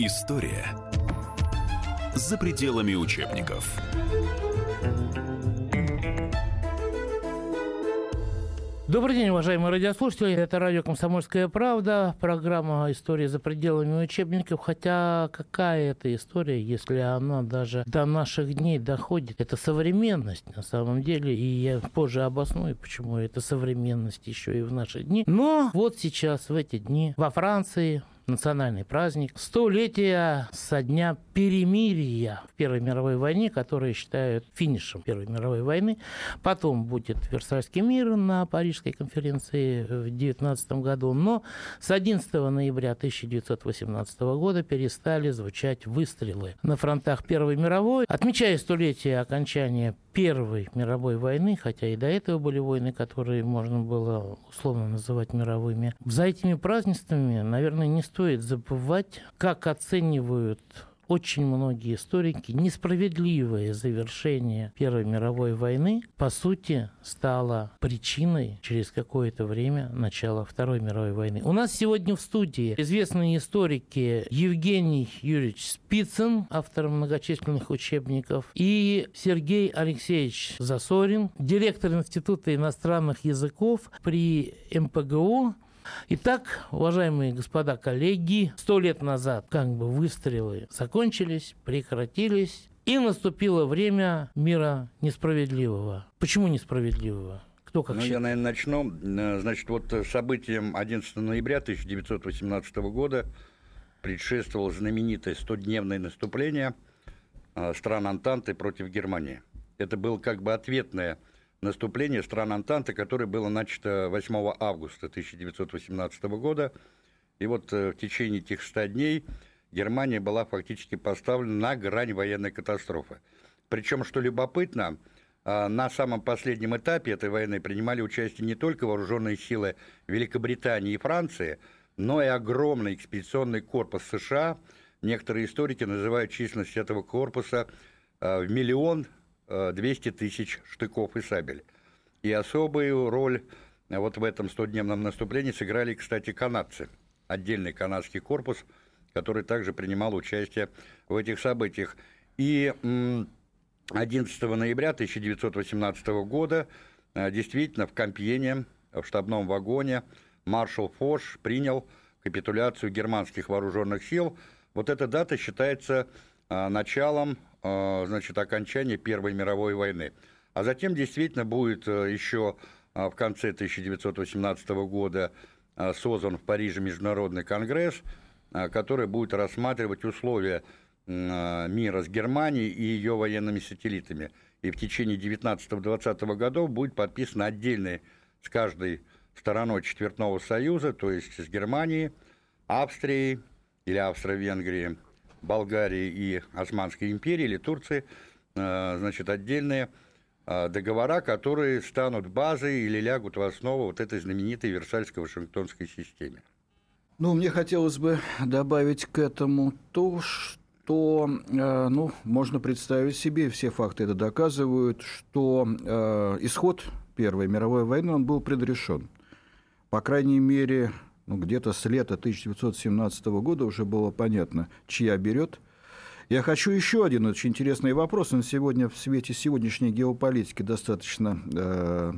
История за пределами учебников. Добрый день, уважаемые радиослушатели. Это радио «Комсомольская правда», программа «История за пределами учебников». Хотя какая это история, если она даже до наших дней доходит? Это современность на самом деле, и я позже обосную, почему это современность еще и в наши дни. Но вот сейчас, в эти дни, во Франции, национальный праздник. Столетие со дня перемирия в Первой мировой войне, которые считают финишем Первой мировой войны. Потом будет Версальский мир на Парижской конференции в 19 году. Но с 11 ноября 1918 года перестали звучать выстрелы на фронтах Первой мировой. Отмечая столетие окончания Первой мировой войны, хотя и до этого были войны, которые можно было условно называть мировыми. За этими празднествами, наверное, не стоит забывать, как оценивают очень многие историки несправедливое завершение Первой мировой войны, по сути, стало причиной через какое-то время начала Второй мировой войны. У нас сегодня в студии известные историки Евгений Юрьевич Спицын, автор многочисленных учебников, и Сергей Алексеевич Засорин, директор Института иностранных языков при МПГУ, Итак, уважаемые господа коллеги, сто лет назад как бы выстрелы закончились, прекратились, и наступило время мира несправедливого. Почему несправедливого? Кто как ну, считает? я, наверное, начну. Э, значит, вот событием 11 ноября 1918 года предшествовало знаменитое 100-дневное наступление э, стран Антанты против Германии. Это было как бы ответное наступление стран Антанты, которое было начато 8 августа 1918 года. И вот э, в течение этих 100 дней Германия была фактически поставлена на грань военной катастрофы. Причем, что любопытно, а, на самом последнем этапе этой войны принимали участие не только вооруженные силы Великобритании и Франции, но и огромный экспедиционный корпус США. Некоторые историки называют численность этого корпуса а, в миллион 200 тысяч штыков и сабель. И особую роль вот в этом 100-дневном наступлении сыграли, кстати, канадцы. Отдельный канадский корпус, который также принимал участие в этих событиях. И 11 ноября 1918 года э, действительно в Кампьене, в штабном вагоне, маршал Фош принял капитуляцию германских вооруженных сил. Вот эта дата считается э, началом Э, значит, окончания Первой мировой войны. А затем действительно будет э, еще э, в конце 1918 года создан в Париже Международный конгресс, который будет рассматривать условия мира с Германией и ее военными сателлитами. И в течение 19-20 годов будет подписан отдельный с каждой стороной Четвертного Союза, то есть с Германией, Австрией или Австро-Венгрией, Болгарии и Османской империи или Турции, э, значит, отдельные э, договора, которые станут базой или лягут в основу вот этой знаменитой Версальско-Вашингтонской системе. Ну, мне хотелось бы добавить к этому то, что, э, ну, можно представить себе, все факты это доказывают, что исход Первой мировой войны, он был предрешен. По крайней мере, ну, где-то с лета 1917 года уже было понятно, чья берет. Я хочу еще один очень интересный вопрос. Он сегодня в свете сегодняшней геополитики достаточно э,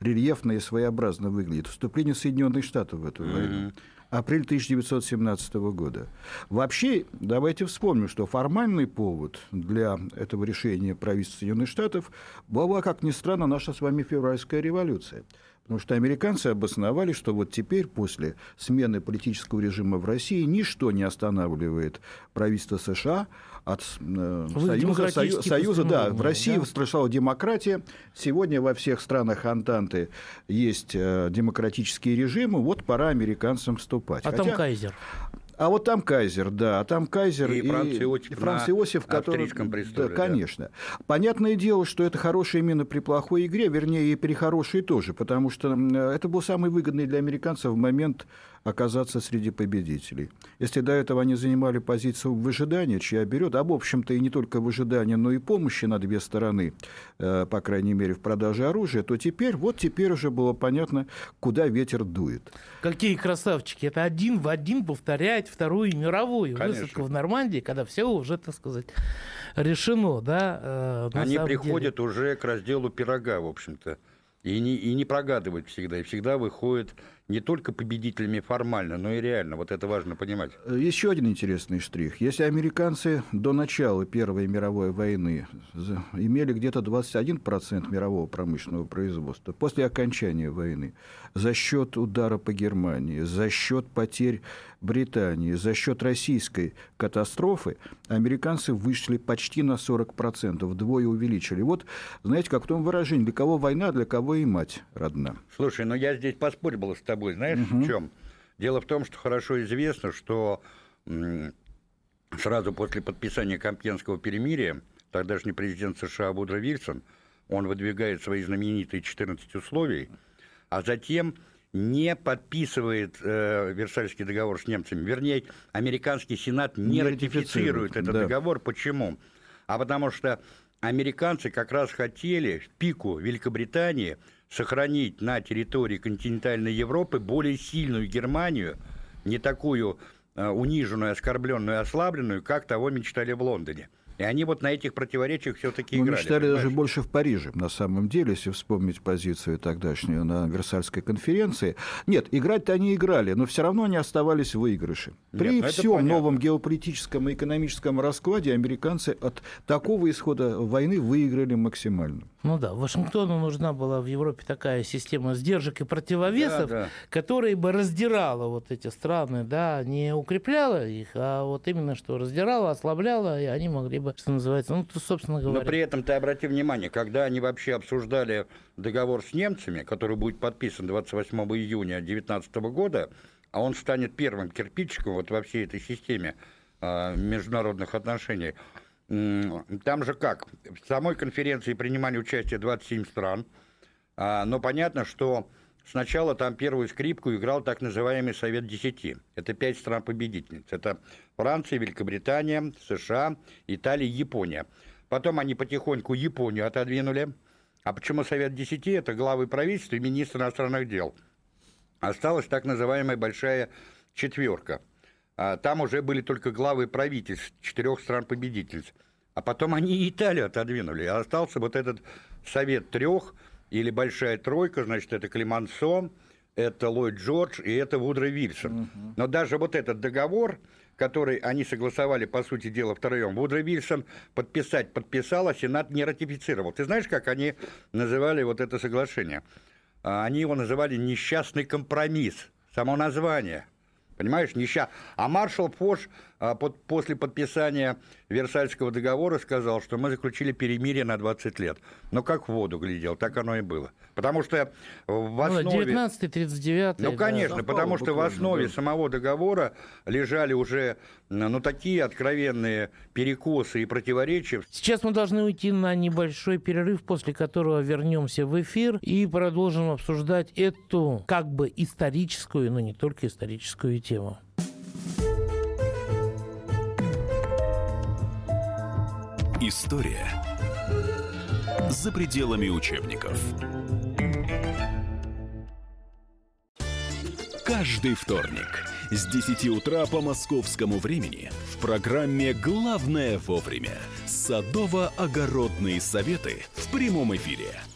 рельефно и своеобразно выглядит. Вступление Соединенных Штатов в эту mm-hmm. войну. Апрель 1917 года. Вообще, давайте вспомним, что формальный повод для этого решения правительства Соединенных Штатов была, как ни странно, наша с вами февральская революция. Потому что американцы обосновали, что вот теперь, после смены политического режима в России, ничто не останавливает правительство США от э, Союза, Сою, Союза да, в России да? восторжала демократия. Сегодня во всех странах Антанты есть э, демократические режимы, вот пора американцам вступать. А Хотя, там Кайзер. А вот там Кайзер, да, а там Кайзер и, и Франц Иосиф, и Франц Иосиф который... престоле, да, конечно. Да. Понятное дело, что это хорошая мина при плохой игре, вернее, и при хорошей тоже, потому что это был самый выгодный для американцев момент оказаться среди победителей. Если до этого они занимали позицию выжидания, чья берет, а в общем-то и не только выжидания, но и помощи на две стороны, э, по крайней мере, в продаже оружия, то теперь, вот теперь уже было понятно, куда ветер дует. Какие красавчики. Это один в один повторяет Вторую мировую Конечно. высадку в Нормандии, когда все уже, так сказать, решено. Да, э, Они приходят деле. уже к разделу пирога, в общем-то. И не, и не прогадывают всегда, и всегда выходят не только победителями формально, но и реально. Вот это важно понимать. Еще один интересный штрих. Если американцы до начала Первой мировой войны имели где-то 21% мирового промышленного производства, после окончания войны, за счет удара по Германии, за счет потерь Британии, за счет российской катастрофы, американцы вышли почти на 40%, вдвое увеличили. Вот, знаете, как в том выражении, для кого война, для кого и мать родна. Слушай, ну я здесь поспорил с тобой тобой. Знаешь, угу. в чем? Дело в том, что хорошо известно, что сразу после подписания Компьенского перемирия тогдашний президент США Вудро Вильсон, он выдвигает свои знаменитые 14 условий, а затем не подписывает э, Версальский договор с немцами. Вернее, американский сенат не, не ратифицирует этот да. договор. Почему? А потому что американцы как раз хотели в пику Великобритании сохранить на территории континентальной Европы более сильную Германию, не такую э, униженную, оскорбленную, ослабленную, как того мечтали в Лондоне. И они вот на этих противоречиях все-таки играли. Мы мечтали понимаешь? даже больше в Париже, на самом деле, если вспомнить позицию тогдашнюю на Версальской конференции. Нет, играть-то они играли, но все равно они оставались в выигрыше. При Нет, ну всем новом геополитическом и экономическом раскладе американцы от такого исхода войны выиграли максимально. Ну да, Вашингтону нужна была в Европе такая система сдержек и противовесов, да, да. которая бы раздирала вот эти страны, да, не укрепляла их, а вот именно что раздирала, ослабляла, и они могли бы, что называется, ну, то, собственно говоря. Но при этом ты обрати внимание, когда они вообще обсуждали договор с немцами, который будет подписан 28 июня 2019 года, а он станет первым кирпичиком вот во всей этой системе э, международных отношений, там же как? В самой конференции принимали участие 27 стран, а, но понятно, что сначала там первую скрипку играл так называемый Совет Десяти. Это пять стран-победительниц. Это Франция, Великобритания, США, Италия, Япония. Потом они потихоньку Японию отодвинули. А почему Совет Десяти? Это главы правительства и министр иностранных дел. Осталась так называемая большая четверка – а там уже были только главы правительств четырех стран-победительниц. А потом они Италию отодвинули. А остался вот этот совет трех или большая тройка, значит, это Климансо, это Ллойд Джордж и это Вудро Вильсон. Угу. Но даже вот этот договор, который они согласовали, по сути дела, втроем, Вудро Вильсон подписать подписал, а Сенат не ратифицировал. Ты знаешь, как они называли вот это соглашение? А, они его называли «несчастный компромисс». Само название – Понимаешь, нища. А маршал Фош а, под, после подписания Версальского договора сказал, что мы заключили перемирие на 20 лет. Но как в воду глядел, так оно и было. Потому что в ну, основе... 19 39 Ну, конечно, да, потому что в основе самого договора лежали уже ну, такие откровенные перекосы и противоречия. Сейчас мы должны уйти на небольшой перерыв, после которого вернемся в эфир и продолжим обсуждать эту как бы историческую, но не только историческую тему. История за пределами учебников. Каждый вторник с 10 утра по московскому времени в программе «Главное вовремя» садово-огородные советы в прямом эфире –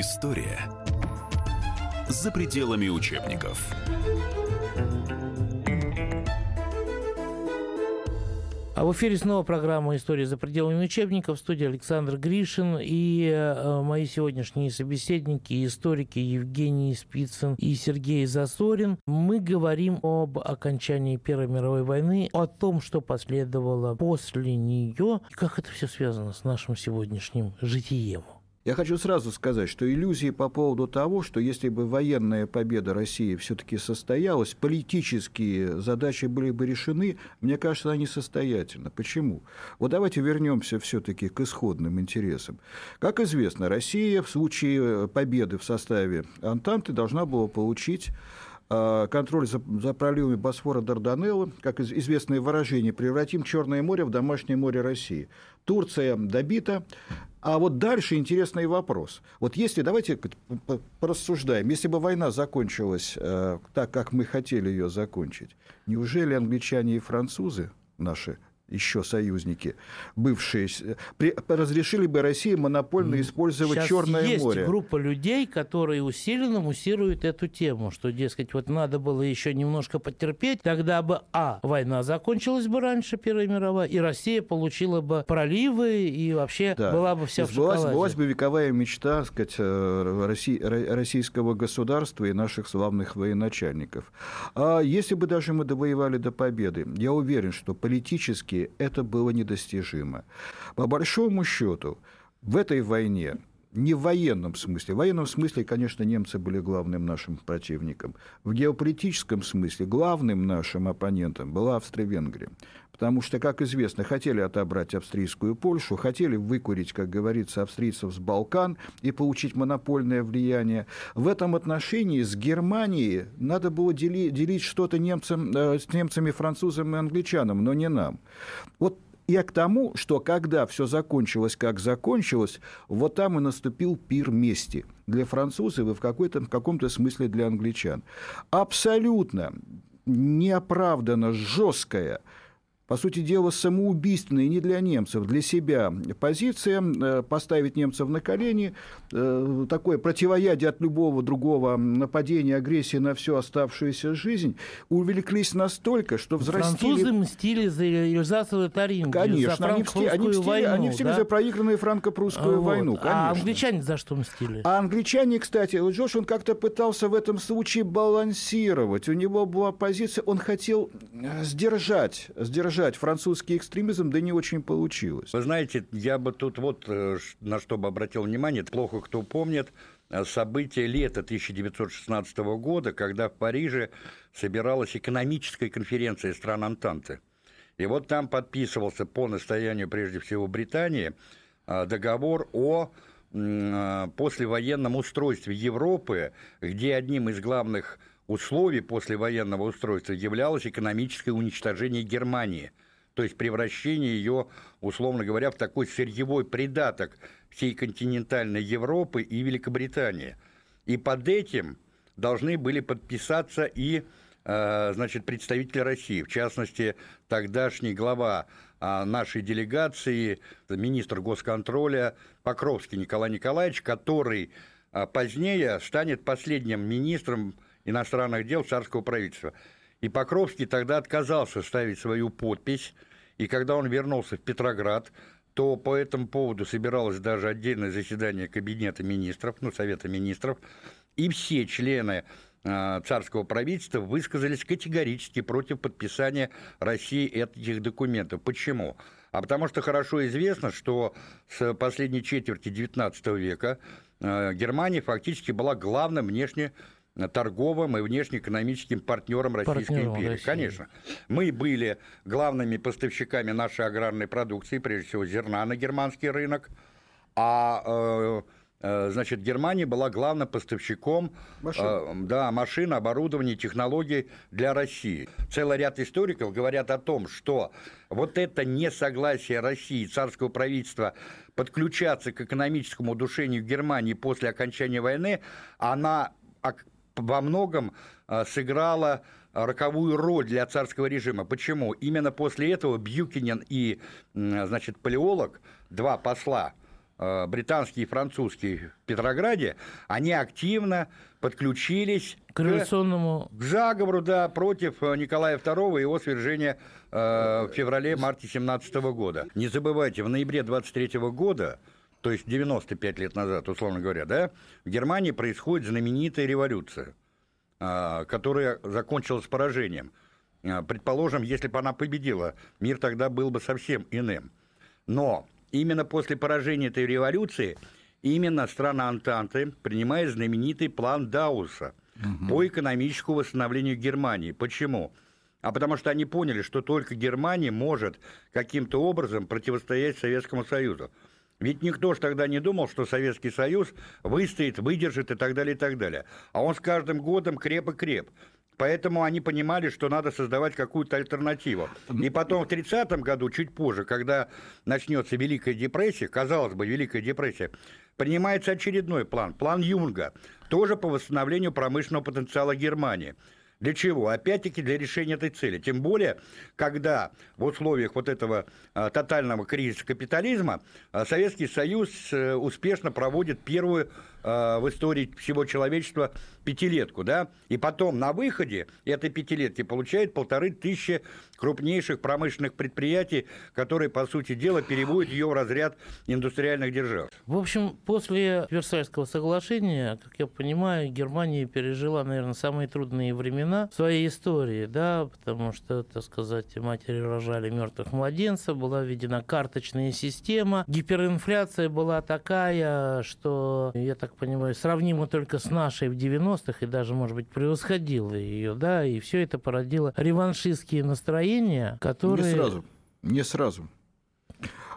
История за пределами учебников. А в эфире снова программа «История за пределами учебников». В студии Александр Гришин и э, мои сегодняшние собеседники, историки Евгений Спицын и Сергей Засорин. Мы говорим об окончании Первой мировой войны, о том, что последовало после нее, и как это все связано с нашим сегодняшним житием. Я хочу сразу сказать, что иллюзии по поводу того, что если бы военная победа России все-таки состоялась, политические задачи были бы решены, мне кажется, они состоятельны. Почему? Вот давайте вернемся все-таки к исходным интересам. Как известно, Россия в случае победы в составе Антанты должна была получить контроль за, за проливами Босфора Дарданеллы, как известное выражение, превратим Черное море в домашнее море России. Турция добита, а вот дальше интересный вопрос. Вот если, давайте порассуждаем, если бы война закончилась э, так, как мы хотели ее закончить, неужели англичане и французы наши еще союзники, бывшие, при, разрешили бы России монопольно использовать Сейчас Черное есть море. группа людей, которые усиленно муссируют эту тему, что, дескать, вот надо было еще немножко потерпеть, тогда бы, а, война закончилась бы раньше Первой мировой, и Россия получила бы проливы, и вообще да. была бы вся в сбылась, сбылась бы вековая мечта, сказать, э, России, российского государства и наших славных военачальников. А если бы даже мы довоевали до победы, я уверен, что политически это было недостижимо. По большому счету, в этой войне не в военном смысле. В военном смысле, конечно, немцы были главным нашим противником. В геополитическом смысле главным нашим оппонентом была Австро-Венгрия. Потому что, как известно, хотели отобрать австрийскую Польшу, хотели выкурить, как говорится, австрийцев с Балкан и получить монопольное влияние. В этом отношении с Германией надо было делить, делить что-то немцам, э, с немцами, французам и англичанам, но не нам. Вот я к тому, что когда все закончилось, как закончилось, вот там и наступил пир мести для французов и в, какой-то, в каком-то смысле для англичан. Абсолютно неоправданно жесткая по сути дела, самоубийственная не для немцев, для себя позиция, э, поставить немцев на колени, э, такое противоядие от любого другого нападения, агрессии на всю оставшуюся жизнь, увлеклись настолько, что взрастили... Французы мстили за Эльзас и Таринг, Конечно, за они мстили, они мстили, войну, они мстили да? за проигранную франко-прусскую вот. войну, А конечно. англичане за что мстили? А англичане, кстати, вот Джош, он как-то пытался в этом случае балансировать. У него была позиция, он хотел э, сдержать, сдержать французский экстремизм, да не очень получилось. Вы знаете, я бы тут вот э, на что бы обратил внимание, плохо кто помнит, э, события лета 1916 года, когда в Париже собиралась экономическая конференция стран Антанты. И вот там подписывался по настоянию, прежде всего, Британии, э, договор о послевоенном устройстве Европы, где одним из главных условий послевоенного устройства являлось экономическое уничтожение Германии, то есть превращение ее, условно говоря, в такой сырьевой придаток всей континентальной Европы и Великобритании. И под этим должны были подписаться и э, значит, представители России, в частности, тогдашний глава э, нашей делегации, министр госконтроля Покровский Николай Николаевич, который э, позднее станет последним министром иностранных дел царского правительства. И Покровский тогда отказался ставить свою подпись, и когда он вернулся в Петроград, то по этому поводу собиралось даже отдельное заседание Кабинета министров, ну, Совета министров, и все члены э, царского правительства высказались категорически против подписания России этих документов. Почему? А потому что хорошо известно, что с последней четверти XIX века э, Германия фактически была главным внешне торговым и внешнеэкономическим партнером Российской Партнером империи. России. Конечно. Мы были главными поставщиками нашей аграрной продукции, прежде всего зерна на германский рынок, а э, э, значит, Германия была главным поставщиком Машин. э, да, машин, оборудования, технологий для России. Целый ряд историков говорят о том, что вот это несогласие России, царского правительства подключаться к экономическому удушению Германии после окончания войны, она во многом э, сыграла роковую роль для царского режима. Почему? Именно после этого Бьюкинен и, значит, Палеолог, два посла э, британские и французские в Петрограде, они активно подключились к революционному... К, к заговору, да, против э, Николая II и его свержения э, в феврале-марте 17 года. Не забывайте, в ноябре 23 года то есть 95 лет назад, условно говоря, да, в Германии происходит знаменитая революция, э, которая закончилась поражением. Э, предположим, если бы она победила, мир тогда был бы совсем иным. Но именно после поражения этой революции именно страна Антанты принимает знаменитый план Дауса угу. по экономическому восстановлению Германии. Почему? А потому что они поняли, что только Германия может каким-то образом противостоять Советскому Союзу. Ведь никто же тогда не думал, что Советский Союз выстоит, выдержит и так далее, и так далее. А он с каждым годом креп и креп. Поэтому они понимали, что надо создавать какую-то альтернативу. И потом в 30-м году, чуть позже, когда начнется Великая депрессия, казалось бы, Великая депрессия, принимается очередной план, план Юнга, тоже по восстановлению промышленного потенциала Германии. Для чего? Опять-таки для решения этой цели. Тем более, когда в условиях вот этого а, тотального кризиса капитализма а, Советский Союз а, успешно проводит первую а, в истории всего человечества пятилетку, да, и потом на выходе этой пятилетки получает полторы тысячи крупнейших промышленных предприятий, которые, по сути дела, переводят ее в разряд индустриальных держав. В общем, после Версальского соглашения, как я понимаю, Германия пережила, наверное, самые трудные времена в своей истории, да, потому что, так сказать, матери рожали мертвых младенцев, была введена карточная система, гиперинфляция была такая, что, я так понимаю, сравнима только с нашей в 90-х и даже, может быть, превосходила ее, да, и все это породило реваншистские настроения, которые... Не сразу, не сразу.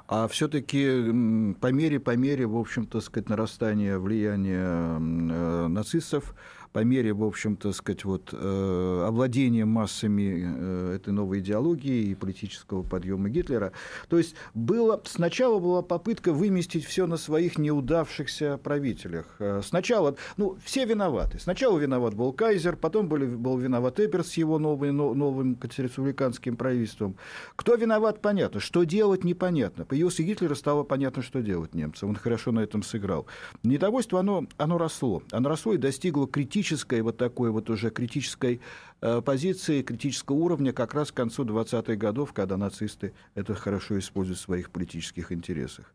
А все-таки по мере, по мере, в общем-то, сказать, нарастания влияния э, нацистов, по мере, в общем-то, сказать, вот, э, овладения массами э, этой новой идеологии и политического подъема Гитлера. То есть было, сначала была попытка выместить все на своих неудавшихся правителях. Э, сначала, ну, все виноваты. Сначала виноват был Кайзер, потом был, был виноват Эберс с его новым, новым республиканским правительством. Кто виноват, понятно. Что делать, непонятно. Появился Гитлер, стало понятно, что делать немцам. Он хорошо на этом сыграл. Недовольство, оно, оно росло. Оно росло и достигло критического критической, вот такой вот уже критической э, позиции, критического уровня как раз к концу 20-х годов, когда нацисты это хорошо используют в своих политических интересах.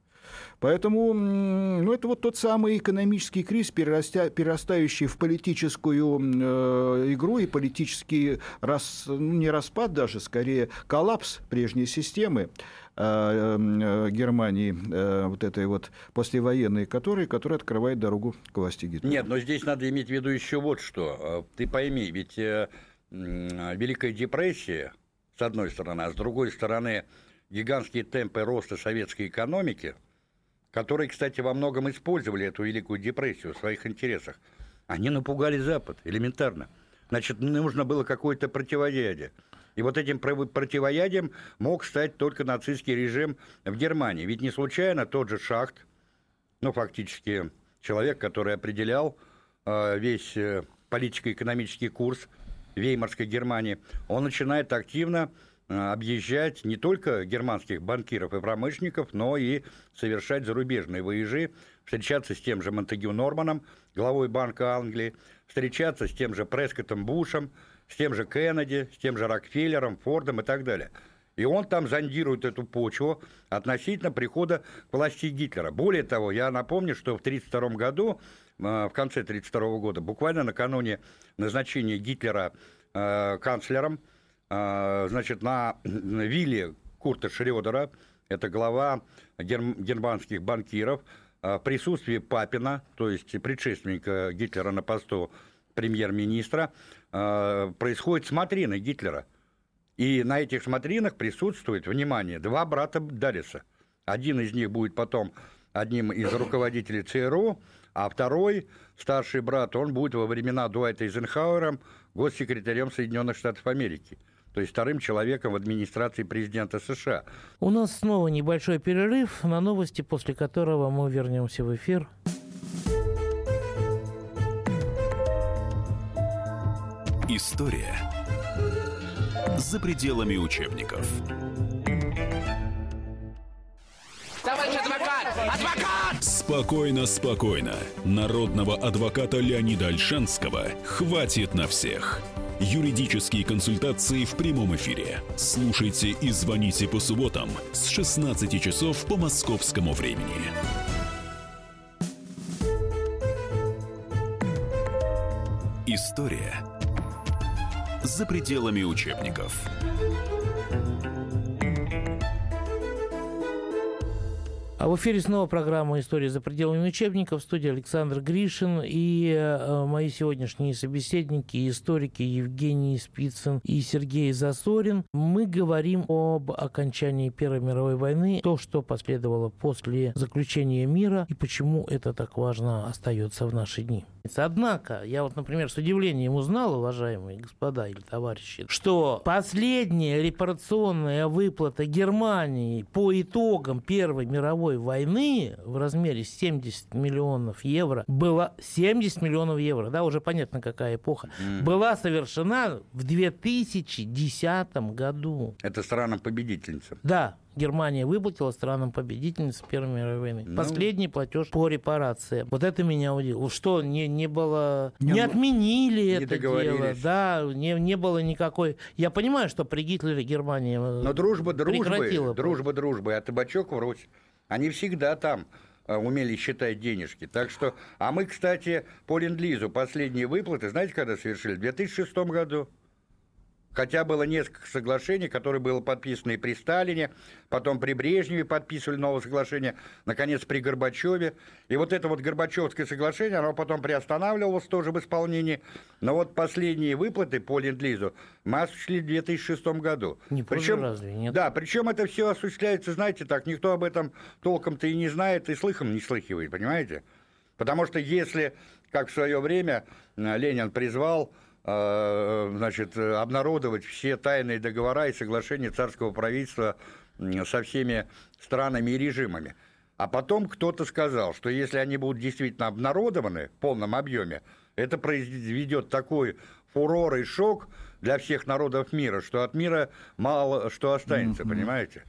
Поэтому ну, это вот тот самый экономический кризис, перерастя, перерастающий в политическую э, игру и политический рас, ну, не распад даже, скорее коллапс прежней системы. Э, э, Германии, э, вот этой вот послевоенной, которая, которая открывает дорогу к власти Гитлера. Нет, но здесь надо иметь в виду еще вот что. Ты пойми, ведь Великая депрессия, с одной стороны, а с другой стороны, гигантские темпы роста советской экономики, которые, кстати, во многом использовали эту Великую депрессию в своих интересах, они напугали Запад элементарно. Значит, нужно было какое-то противоядие. И вот этим противоядием мог стать только нацистский режим в Германии. Ведь не случайно тот же Шахт, ну, фактически человек, который определял э, весь э, политико-экономический курс Веймарской Германии, он начинает активно объезжать не только германских банкиров и промышленников, но и совершать зарубежные выезжи, встречаться с тем же Монтегю Норманом, главой Банка Англии, встречаться с тем же Прескоттом Бушем, с тем же Кеннеди, с тем же Рокфеллером, Фордом и так далее. И он там зондирует эту почву относительно прихода к власти Гитлера. Более того, я напомню, что в 1932 году, э, в конце 1932 года, буквально накануне назначения Гитлера э, канцлером, значит, на вилле Курта Шредера, это глава германских банкиров, в присутствии Папина, то есть предшественника Гитлера на посту премьер-министра, э, происходит смотрины Гитлера. И на этих смотринах присутствует, внимание, два брата Дариса. Один из них будет потом одним из руководителей ЦРУ, а второй, старший брат, он будет во времена Дуайта Эйзенхауэра госсекретарем Соединенных Штатов Америки то есть вторым человеком в администрации президента США. У нас снова небольшой перерыв на новости, после которого мы вернемся в эфир. История за пределами учебников. Товарищ адвокат! Адвокат! Спокойно, спокойно. Народного адвоката Леонида Альшанского хватит на всех. Юридические консультации в прямом эфире. Слушайте и звоните по субботам с 16 часов по московскому времени. История за пределами учебников. А в эфире снова программа «История за пределами учебников». В студии Александр Гришин и э, мои сегодняшние собеседники, историки Евгений Спицын и Сергей Засорин. Мы говорим об окончании Первой мировой войны, то, что последовало после заключения мира и почему это так важно остается в наши дни. Однако, я вот, например, с удивлением узнал, уважаемые господа или товарищи, что последняя репарационная выплата Германии по итогам Первой мировой войны в размере 70 миллионов евро была 70 миллионов евро, да, уже понятно, какая эпоха, mm. была совершена в 2010 году. Это странам-победительницам. Да, Германия выплатила странам-победительницам Первой мировой войны. Ну, Последний платеж по репарации. Вот это меня удивило. Что, не, не было... Не, не отменили не это дело. Да, не, не было никакой... Я понимаю, что при Гитлере Германия э, Но дружба дружбы, дружба дружбы, а табачок врозь. Они всегда там э, умели считать денежки. Так что, а мы, кстати, по ленд-лизу последние выплаты, знаете, когда совершили? В 2006 году. Хотя было несколько соглашений, которые было подписано и при Сталине, потом при Брежневе подписывали новое соглашение, наконец, при Горбачеве. И вот это вот Горбачевское соглашение, оно потом приостанавливалось тоже в исполнении. Но вот последние выплаты по Ленд-Лизу мы осуществили в 2006 году. Не причем, разве нет? Да, причем это все осуществляется, знаете, так, никто об этом толком-то и не знает, и слыхом не слыхивает, понимаете? Потому что если, как в свое время э, Ленин призвал значит, обнародовать все тайные договора и соглашения царского правительства со всеми странами и режимами. А потом кто-то сказал, что если они будут действительно обнародованы в полном объеме, это произведет такой фурор и шок для всех народов мира, что от мира мало что останется, mm-hmm. понимаете?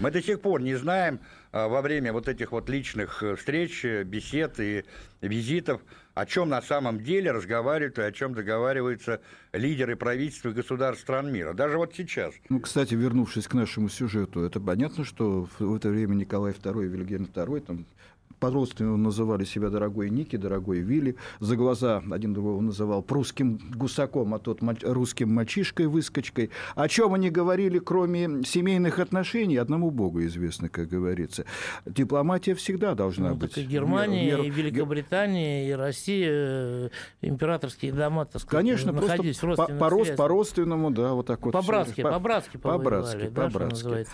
Мы до сих пор не знаем во время вот этих вот личных э, встреч, э, бесед и визитов, о чем на самом деле разговаривают и о чем договариваются лидеры правительств и государств стран мира. Даже вот сейчас. Ну, кстати, вернувшись к нашему сюжету, это понятно, что в это время Николай II и Вильгельм II там по-родственному называли себя дорогой Ники, дорогой Вилли. За глаза один другого называл прусским гусаком, а тот русским мальчишкой-выскочкой. О чем они говорили, кроме семейных отношений, одному богу известно, как говорится. Дипломатия всегда должна ну, быть. Так и Германия, мер, и Великобритания, и Россия, э, императорские дома, так сказать, Конечно, находились просто по, по, родственному, да, вот так вот. По-братски, по-братски, по-братски, по-братски.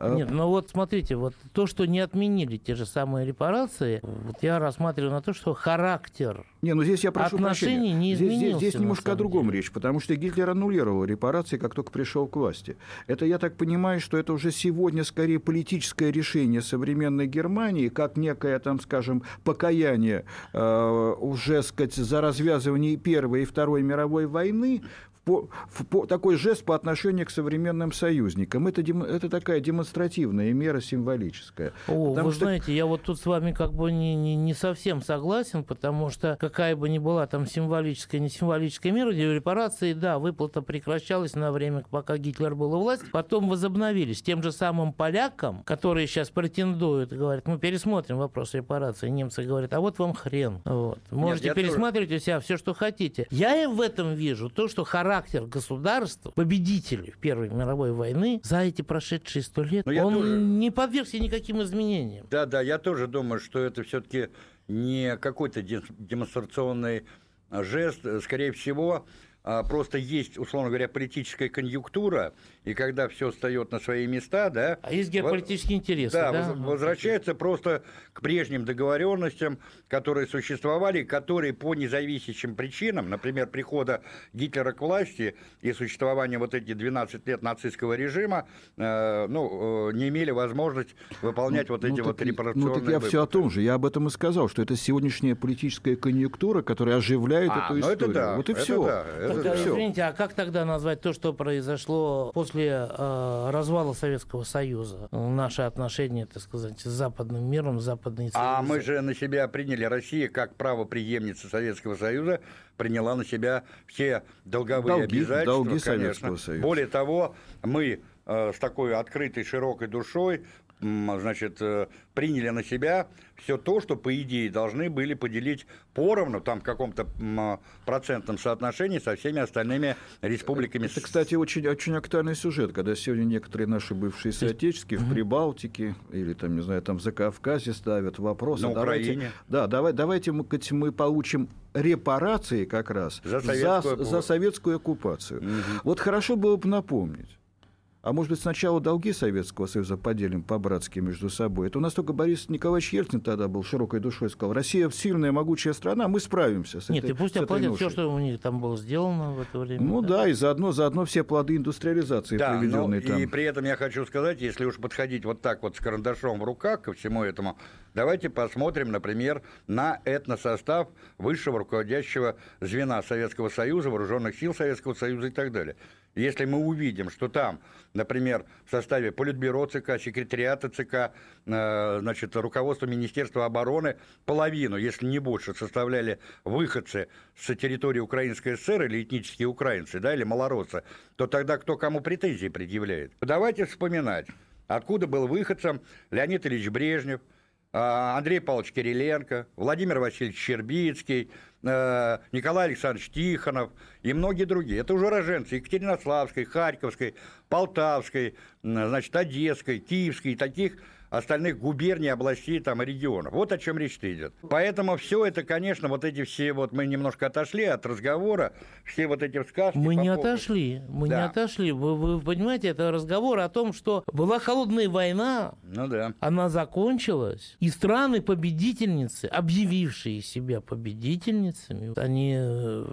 Нет, ну вот смотрите, вот то, что не отменили те же самые репарации, вот я рассматриваю на то, что характер не, ну здесь я прошу отношений прощения. не изменился. Здесь, здесь немножко о другом деле. речь, потому что Гитлер аннулировал репарации, как только пришел к власти. Это, я так понимаю, что это уже сегодня скорее политическое решение современной Германии, как некое, там, скажем, покаяние э, уже, сказать, за развязывание Первой и Второй мировой войны, по, по, такой жест по отношению к современным союзникам. Это, это такая демонстративная мера символическая. О, вы что... знаете, я вот тут с вами как бы не, не, не совсем согласен, потому что какая бы ни была там символическая, не символическая мера, репарации, да, выплата прекращалась на время, пока Гитлер был у власти, потом возобновились. Тем же самым полякам, которые сейчас претендуют, говорят, мы пересмотрим вопрос репарации, немцы говорят, а вот вам хрен. Вот. Можете Нет, пересматривать тоже... у себя все, что хотите. Я и в этом вижу то, что характер характер государства, победителей в Первой мировой войны, за эти прошедшие сто лет, он тоже... не подвергся никаким изменениям. Да, да, я тоже думаю, что это все-таки не какой-то демонстрационный жест, скорее всего, а, просто есть, условно говоря, политическая конъюнктура, и когда все встает на свои места, да... А есть геополитические интересы, да? да? возвращается просто к прежним договоренностям, которые существовали, которые по независящим причинам, например, прихода Гитлера к власти и существования вот этих 12 лет нацистского режима, э, ну, э, не имели возможность выполнять ну, вот эти ну, вот так, репарационные Ну, так я все о том же, я об этом и сказал, что это сегодняшняя политическая конъюнктура, которая оживляет а, эту ну историю. Это да, вот и это все. Да, это А, да, извините, а как тогда назвать то, что произошло после э, развала Советского Союза? Наши отношения, так сказать, с западным миром, с западной А мы же на себя приняли, Россия как правоприемница Советского Союза приняла на себя все долговые долги, обязательства, долги конечно. Советского Союза. Более того, мы э, с такой открытой, широкой душой значит, э, приняли на себя все то, что, по идее, должны были поделить поровну, там, в каком-то процентном соотношении со всеми остальными республиками. Это, кстати, очень, очень актуальный сюжет, когда сегодня некоторые наши бывшие соотечественники в Прибалтике или, там, не знаю, там, за Кавказе ставят вопросы. На давайте, Украине. Да, давай, давайте мы, мы получим репарации как раз за советскую, за, за советскую оккупацию. Угу. Вот хорошо было бы напомнить, а может быть, сначала долги Советского Союза поделим по-братски между собой. Это у нас только Борис Николаевич Ельцин тогда был широкой душой, сказал, Россия сильная, могучая страна, мы справимся с Нет, этой и пусть оплатят все, что у них там было сделано в это время. Ну да, да и заодно, заодно все плоды индустриализации, да, приведенные там. И при этом я хочу сказать, если уж подходить вот так вот с карандашом в руках ко всему этому, давайте посмотрим, например, на этносостав высшего руководящего звена Советского Союза, вооруженных сил Советского Союза и так далее. Если мы увидим, что там, например, в составе Политбюро ЦК, секретариата ЦК, э, значит, руководства Министерства обороны, половину, если не больше, составляли выходцы с территории Украинской ССР или этнические украинцы, да, или малороссы, то тогда кто кому претензии предъявляет? Давайте вспоминать, откуда был выходцем Леонид Ильич Брежнев, Андрей Павлович Кириленко, Владимир Васильевич Щербицкий, Э, Николай Александрович Тихонов и многие другие. Это уже уроженцы Екатеринославской, Харьковской, Полтавской, значит, Одесской, Киевской и таких остальных губерний, областей там, и регионов. Вот о чем речь идет. Поэтому все это, конечно, вот эти все, вот мы немножко отошли от разговора, все вот эти сказки. Мы не поводу... отошли, мы да. не отошли. Вы, вы понимаете, это разговор о том, что была холодная война, ну да. она закончилась, и страны-победительницы, объявившие себя победительницами, они э,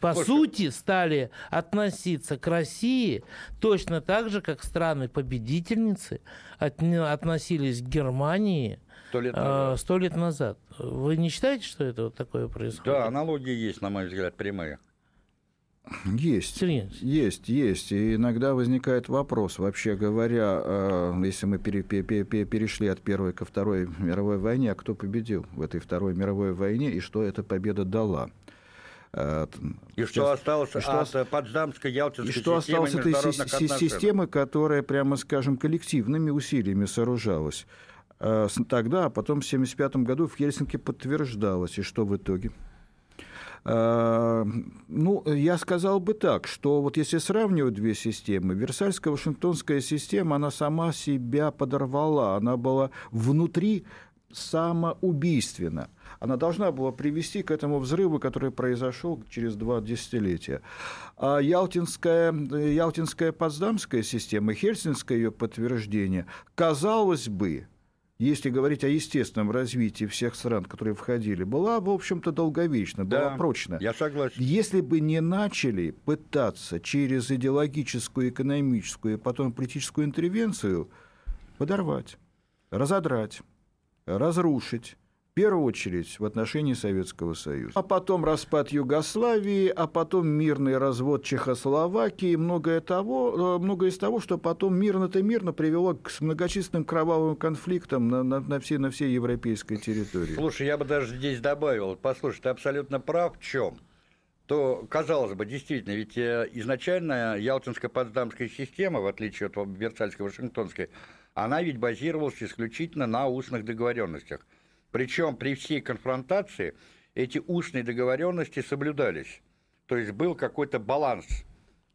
по Слушай, сути стали относиться к России точно так же, как страны-победительницы относились к Германии сто лет, а, назад. лет назад. Вы не считаете, что это вот такое происходит? Да, аналогии есть, на мой взгляд, прямые. Есть, Сергей. есть, есть. И иногда возникает вопрос, вообще говоря, а, если мы перешли от Первой ко Второй мировой войне, а кто победил в этой Второй мировой войне и что эта победа дала? И что осталось и что, от Потсдамской, Ялтинской и что осталось этой системы, которая, прямо скажем, коллективными усилиями сооружалась э, тогда, а потом в 1975 году в Хельсинки подтверждалось. И что в итоге? Э, ну, я сказал бы так, что вот если сравнивать две системы, Версальская Вашингтонская система, она сама себя подорвала, она была внутри самоубийственна она должна была привести к этому взрыву, который произошел через два десятилетия. А Ялтинская, Ялтинская Потсдамская система, Хельсинское ее подтверждение, казалось бы, если говорить о естественном развитии всех стран, которые входили, была, в общем-то, долговечна, да, была прочна. Я согласен. Если бы не начали пытаться через идеологическую, экономическую и потом политическую интервенцию подорвать, разодрать, разрушить, первую очередь в отношении Советского Союза. А потом распад Югославии, а потом мирный развод Чехословакии, многое, того, э, многое из того, что потом мирно-то мирно привело к многочисленным кровавым конфликтам на, на, на, всей, на всей европейской территории. Слушай, я бы даже здесь добавил, послушай, ты абсолютно прав в чем? то, казалось бы, действительно, ведь э, изначально Ялтинско-Потсдамская система, в отличие от Версальско-Вашингтонской, она ведь базировалась исключительно на устных договоренностях – причем при всей конфронтации эти устные договоренности соблюдались. То есть был какой-то баланс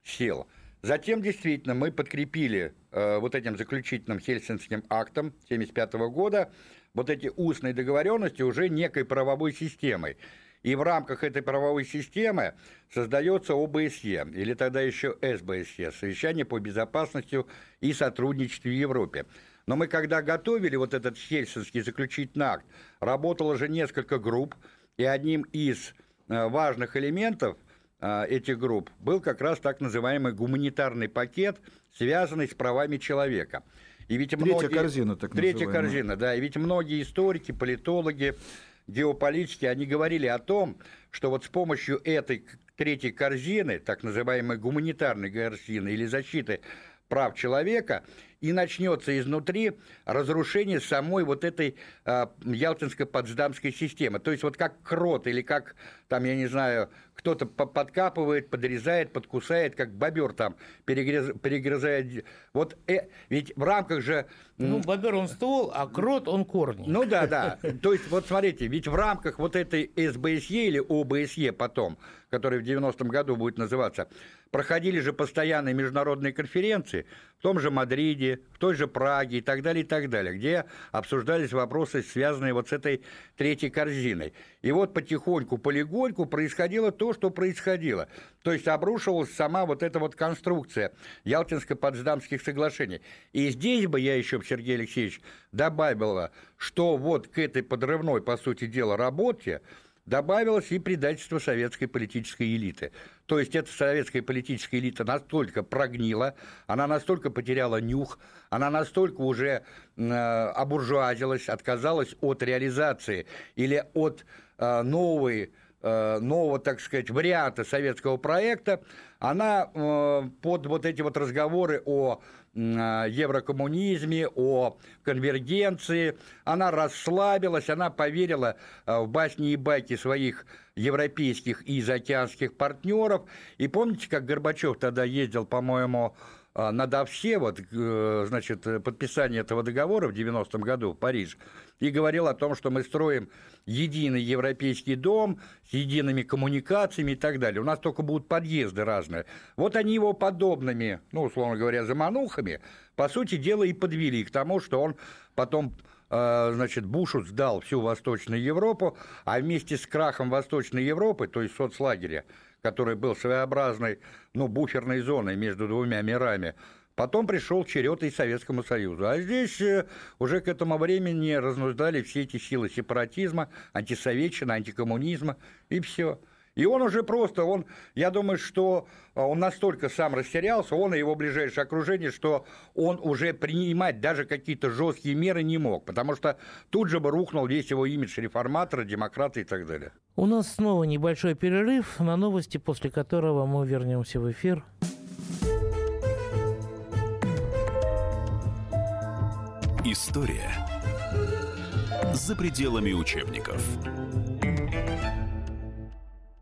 сил. Затем действительно мы подкрепили э, вот этим заключительным Хельсинским актом 1975 года вот эти устные договоренности уже некой правовой системой. И в рамках этой правовой системы создается ОБСЕ, или тогда еще СБСЕ, Совещание по безопасности и сотрудничеству в Европе. Но мы когда готовили вот этот Хельсинский заключительный акт, работало же несколько групп, и одним из э, важных элементов э, этих групп был как раз так называемый гуманитарный пакет, связанный с правами человека. И ведь третья многие... корзина, так Третья называемая. корзина, да. И ведь многие историки, политологи, геополитики, они говорили о том, что вот с помощью этой третьей корзины, так называемой гуманитарной корзины или защиты прав человека, и начнется изнутри разрушение самой вот этой э, Ялтинско-Потсдамской системы. То есть вот как крот или как, там, я не знаю, кто-то подкапывает, подрезает, подкусает, как бобер там перегрыз, перегрызает. Вот э, ведь в рамках же... Ну, бобер он ствол, а крот он корни. Ну да, да. То есть вот смотрите, ведь в рамках вот этой СБСЕ или ОБСЕ потом, который в 90-м году будет называться, проходили же постоянные международные конференции, в том же Мадриде, в той же Праге и так далее, и так далее, где обсуждались вопросы, связанные вот с этой третьей корзиной. И вот потихоньку, полигоньку происходило то, что происходило. То есть обрушивалась сама вот эта вот конструкция Ялтинско-Потсдамских соглашений. И здесь бы я еще, Сергей Алексеевич, добавила, что вот к этой подрывной, по сути дела, работе добавилось и предательство советской политической элиты. То есть эта советская политическая элита настолько прогнила, она настолько потеряла нюх, она настолько уже э, обуржуазилась, отказалась от реализации или от э, новой э, нового, так сказать, варианта советского проекта, она э, под вот эти вот разговоры о еврокоммунизме, о конвергенции. Она расслабилась, она поверила э, в басни и байки своих европейских и заокеанских партнеров. И помните, как Горбачев тогда ездил, по-моему, э, на Давсе, вот, э, значит, подписание этого договора в 90-м году в Париж, и говорил о том, что мы строим единый европейский дом с едиными коммуникациями и так далее. У нас только будут подъезды разные. Вот они его подобными, ну, условно говоря, заманухами, по сути дела, и подвели к тому, что он потом э, значит, Бушу сдал всю Восточную Европу, а вместе с крахом Восточной Европы, то есть соцлагеря, который был своеобразной, ну, буферной зоной между двумя мирами, Потом пришел черед и Советскому Союзу. А здесь э, уже к этому времени разнуждали все эти силы сепаратизма, антисоветчины, антикоммунизма и все. И он уже просто, он, я думаю, что э, он настолько сам растерялся, он и его ближайшее окружение, что он уже принимать даже какие-то жесткие меры не мог, потому что тут же бы рухнул весь его имидж реформатора, демократа и так далее. У нас снова небольшой перерыв на новости, после которого мы вернемся в эфир. История за пределами учебников.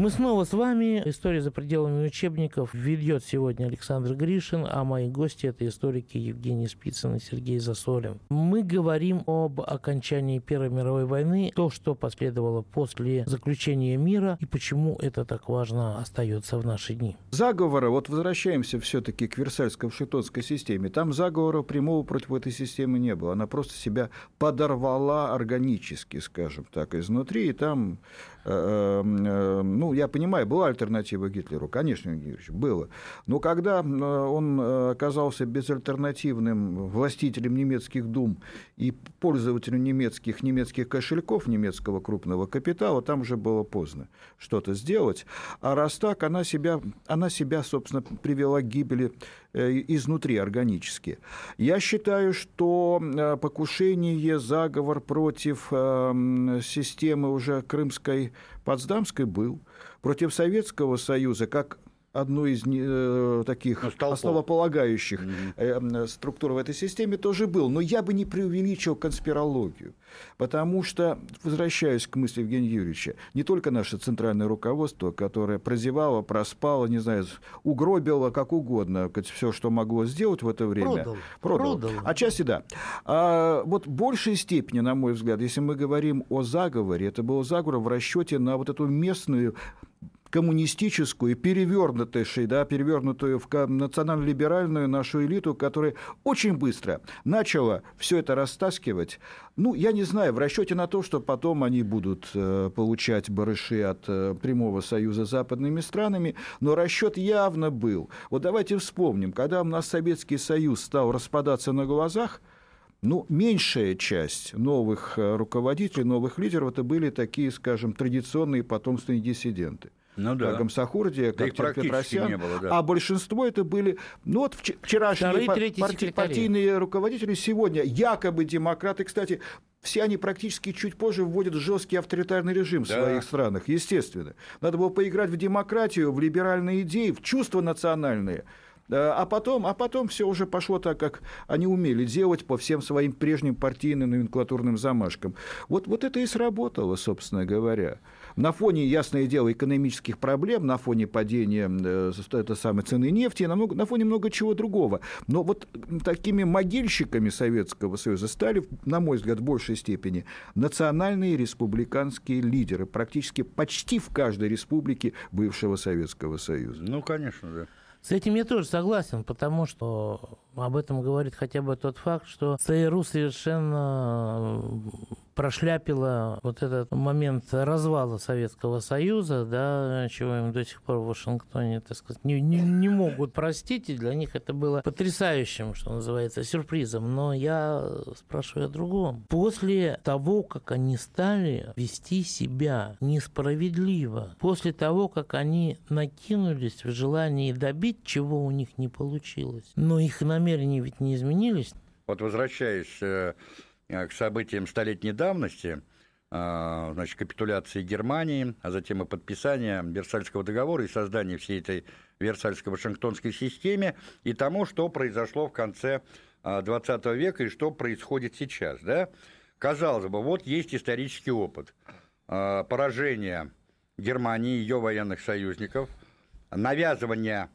Мы снова с вами. История за пределами учебников ведет сегодня Александр Гришин, а мои гости – это историки Евгений Спицын и Сергей Засолин. Мы говорим об окончании Первой мировой войны, то, что последовало после заключения мира и почему это так важно остается в наши дни. Заговоры, вот возвращаемся все-таки к Версальско-Вашингтонской системе. Там заговора прямого против этой системы не было. Она просто себя подорвала органически, скажем так, изнутри, и там ну, я понимаю, была альтернатива Гитлеру, конечно, Георгиевич, было. Но когда э, он оказался безальтернативным властителем немецких дум и пользователем немецких, немецких кошельков, немецкого крупного капитала, там уже было поздно что-то сделать. А раз так, она себя, она себя собственно, привела к гибели изнутри органически. Я считаю, что покушение, заговор против системы уже крымской Потсдамской был, против Советского Союза, как одну из э, таких ну, основополагающих mm-hmm. структур в этой системе тоже был. Но я бы не преувеличил конспирологию, потому что, возвращаясь к мысли Евгения Юрьевича, не только наше центральное руководство, которое прозевало, проспало, не знаю, угробило как угодно все, что могло сделать в это время. Продал. Продал. Продал. Отчасти да. А вот в большей степени, на мой взгляд, если мы говорим о заговоре, это был заговор в расчете на вот эту местную коммунистическую, перевернутую, да, перевернутую в национально-либеральную нашу элиту, которая очень быстро начала все это растаскивать. Ну, я не знаю, в расчете на то, что потом они будут э, получать барыши от э, прямого союза с западными странами, но расчет явно был. Вот давайте вспомним, когда у нас Советский Союз стал распадаться на глазах, ну, меньшая часть новых э, руководителей, новых лидеров, это были такие, скажем, традиционные потомственные диссиденты. Ну да. Как Амсахурдия, как да Петросян. Не было, да. А большинство это были, ну вот вчерашние Вторые, парти, партийные руководители, сегодня якобы демократы, кстати, все они практически чуть позже вводят жесткий авторитарный режим да. в своих странах, естественно. Надо было поиграть в демократию, в либеральные идеи, в чувства национальные. А потом, а потом все уже пошло так, как они умели делать по всем своим прежним партийным номенклатурным замашкам. Вот, вот это и сработало, собственно говоря. На фоне, ясное дело, экономических проблем, на фоне падения э, это самой цены нефти, на, много, на фоне много чего другого. Но вот такими могильщиками Советского Союза стали, на мой взгляд, в большей степени национальные республиканские лидеры, практически почти в каждой республике бывшего Советского Союза. Ну, конечно, да. С этим я тоже согласен, потому что об этом говорит хотя бы тот факт, что ЦРУ совершенно прошляпила вот этот момент развала Советского Союза, да, чего им до сих пор в Вашингтоне, так сказать, не, не, не могут простить, и для них это было потрясающим, что называется, сюрпризом. Но я спрашиваю о другом. После того, как они стали вести себя несправедливо, после того, как они накинулись в желании добить, чего у них не получилось, но их намерения ведь не изменились. Вот возвращаясь э, Э, к событиям столетней давности, э, значит, капитуляции Германии, а затем и подписания Версальского договора и создания всей этой Версальско-Вашингтонской системе и тому, что произошло в конце XX э, века и что происходит сейчас. Да? Казалось бы, вот есть исторический опыт поражения Германии, ее военных союзников, навязывания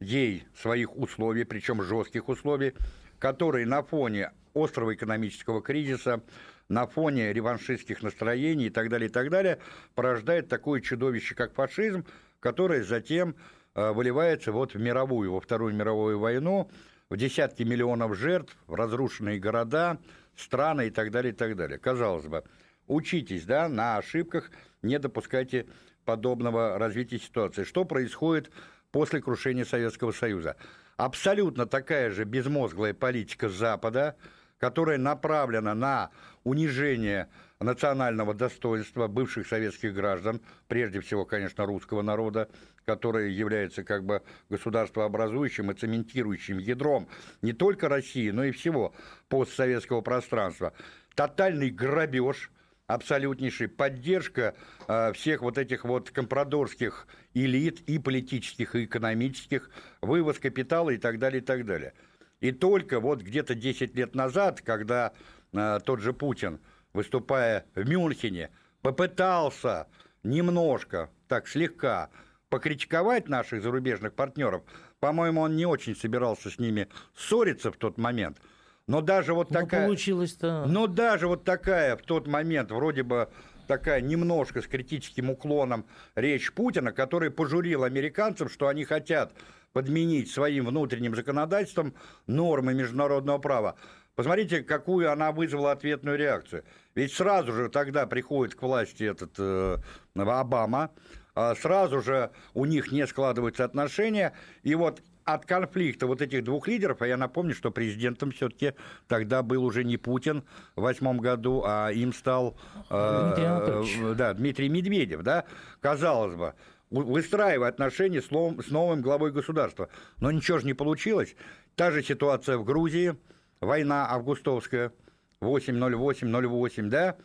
ей своих условий, причем жестких условий, которые на фоне острого экономического кризиса, на фоне реваншистских настроений и так далее, и так далее, порождает такое чудовище, как фашизм, которое затем э, выливается вот в мировую, во Вторую мировую войну, в десятки миллионов жертв, в разрушенные города, страны и так далее, и так далее. Казалось бы, учитесь да, на ошибках, не допускайте подобного развития ситуации. Что происходит после крушения Советского Союза? Абсолютно такая же безмозглая политика Запада – которая направлена на унижение национального достоинства бывших советских граждан, прежде всего, конечно, русского народа, который является как бы государствообразующим и цементирующим ядром не только России, но и всего постсоветского пространства. Тотальный грабеж, абсолютнейший, поддержка э, всех вот этих вот компрадорских элит и политических, и экономических, вывоз капитала и так далее, и так далее – и только вот где-то 10 лет назад, когда э, тот же Путин, выступая в Мюнхене, попытался немножко, так слегка, покритиковать наших зарубежных партнеров, по-моему, он не очень собирался с ними ссориться в тот момент. Но даже вот ну, такая... получилось-то... Но даже вот такая в тот момент, вроде бы такая немножко с критическим уклоном речь Путина, который пожурил американцам, что они хотят подменить своим внутренним законодательством нормы международного права. Посмотрите, какую она вызвала ответную реакцию. Ведь сразу же тогда приходит к власти этот э, Обама, э, сразу же у них не складываются отношения, и вот от конфликта вот этих двух лидеров, а я напомню, что президентом все-таки тогда был уже не Путин в восьмом году, а им стал э, Дмитрий, да, Дмитрий Медведев, да, казалось бы, выстраивая отношения с новым главой государства. Но ничего же не получилось. Та же ситуация в Грузии, война августовская, 8.08.08, да,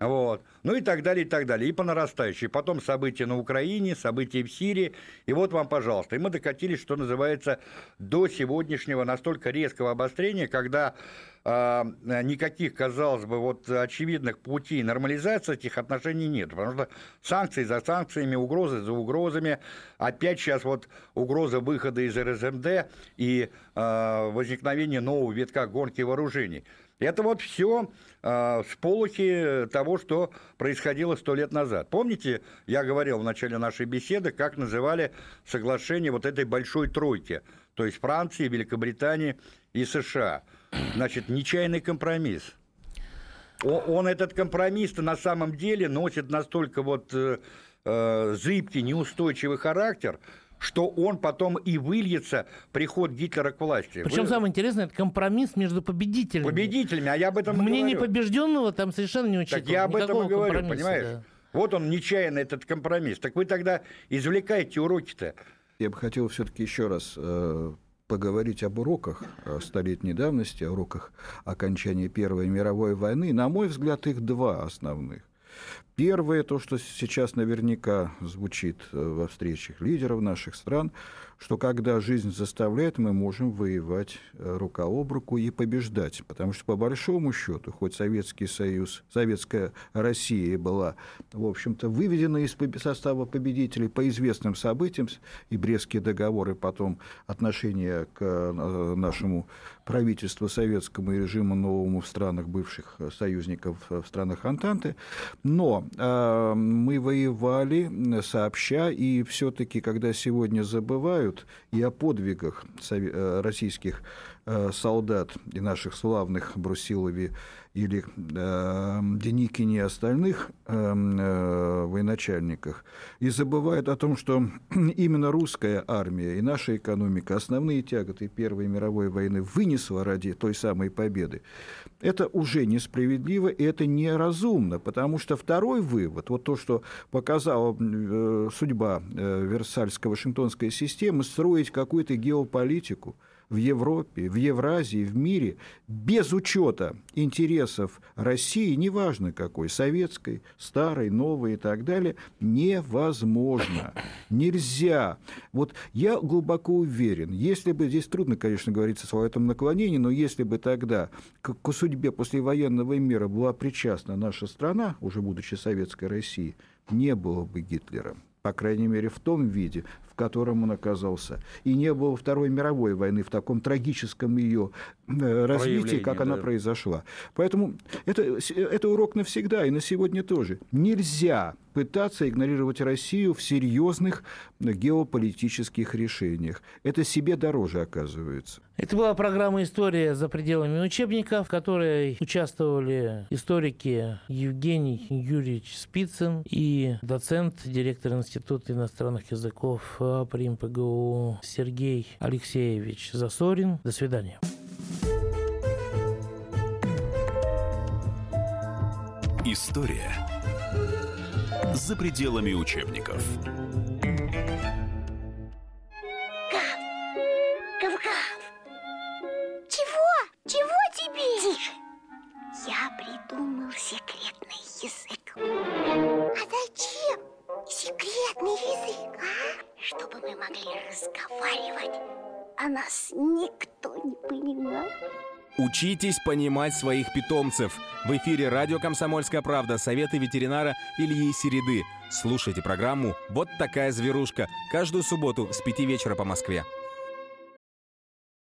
вот. Ну и так далее, и так далее. И по нарастающей. Потом события на Украине, события в Сирии. И вот вам, пожалуйста. И мы докатились, что называется, до сегодняшнего настолько резкого обострения, когда э, никаких, казалось бы, вот очевидных путей нормализации этих отношений нет. Потому что санкции за санкциями, угрозы за угрозами. Опять сейчас вот угроза выхода из РСМД и э, возникновение нового витка гонки вооружений. Это вот все э, сполохи того, что происходило сто лет назад. Помните, я говорил в начале нашей беседы, как называли соглашение вот этой большой тройки, то есть Франции, Великобритании и США. Значит, нечаянный компромисс. Он, этот компромисс на самом деле носит настолько вот э, э, зыбкий, неустойчивый характер, что он потом и выльется приход Гитлера к власти. Причем Вы... самое интересное, это компромисс между победителями. Победителями, а я об этом Мнение говорю. побежденного там совершенно не учитывается. Так я об этом и говорю, понимаешь? Да. Вот он нечаянно этот компромисс. Так вы тогда извлекаете уроки-то. Я бы хотел все-таки еще раз э, поговорить об уроках столетней давности, о уроках окончания Первой мировой войны. На мой взгляд, их два основных. Первое, то, что сейчас наверняка звучит э, во встречах лидеров наших стран, что когда жизнь заставляет, мы можем воевать э, рука об руку и побеждать. Потому что, по большому счету, хоть Советский Союз, Советская Россия была, в общем-то, выведена из состава победителей по известным событиям, и Брестские договоры, потом отношение к э, нашему правительству советскому и режиму новому в странах бывших союзников в странах Антанты. Но э, мы воевали сообща, и все-таки, когда сегодня забывают, знают и о подвигах э, российских солдат и наших славных Брусилове или э, Деникине и остальных э, э, военачальниках, и забывают о том, что именно русская армия и наша экономика основные тяготы Первой мировой войны вынесла ради той самой победы. Это уже несправедливо, и это неразумно, потому что второй вывод, вот то, что показала э, судьба э, Версальско-Вашингтонской системы, строить какую-то геополитику – в Европе, в Евразии, в мире, без учета интересов России, неважно какой, советской, старой, новой и так далее, невозможно. Нельзя. Вот я глубоко уверен, если бы, здесь трудно, конечно, говорить о своем наклонении, но если бы тогда к, к судьбе послевоенного мира была причастна наша страна, уже будучи советской Россией, не было бы Гитлера по крайней мере, в том виде, котором он оказался. И не было Второй мировой войны в таком трагическом ее э, развитии, как она да. произошла. Поэтому это, это урок навсегда и на сегодня тоже. Нельзя пытаться игнорировать Россию в серьезных геополитических решениях. Это себе дороже оказывается. Это была программа «История за пределами учебника», в которой участвовали историки Евгений Юрьевич Спицын и доцент, директор Института иностранных языков при МПГУ Сергей Алексеевич Засорин. До свидания. История за пределами учебников. Гав! Гав-гав! Чего? Чего тебе? Тише! Я придумал секретный язык. А зачем секретный язык? Чтобы мы могли разговаривать, а нас никто не понимал. Учитесь понимать своих питомцев. В эфире радио «Комсомольская правда» советы ветеринара Ильи Середы. Слушайте программу «Вот такая зверушка» каждую субботу с 5 вечера по Москве.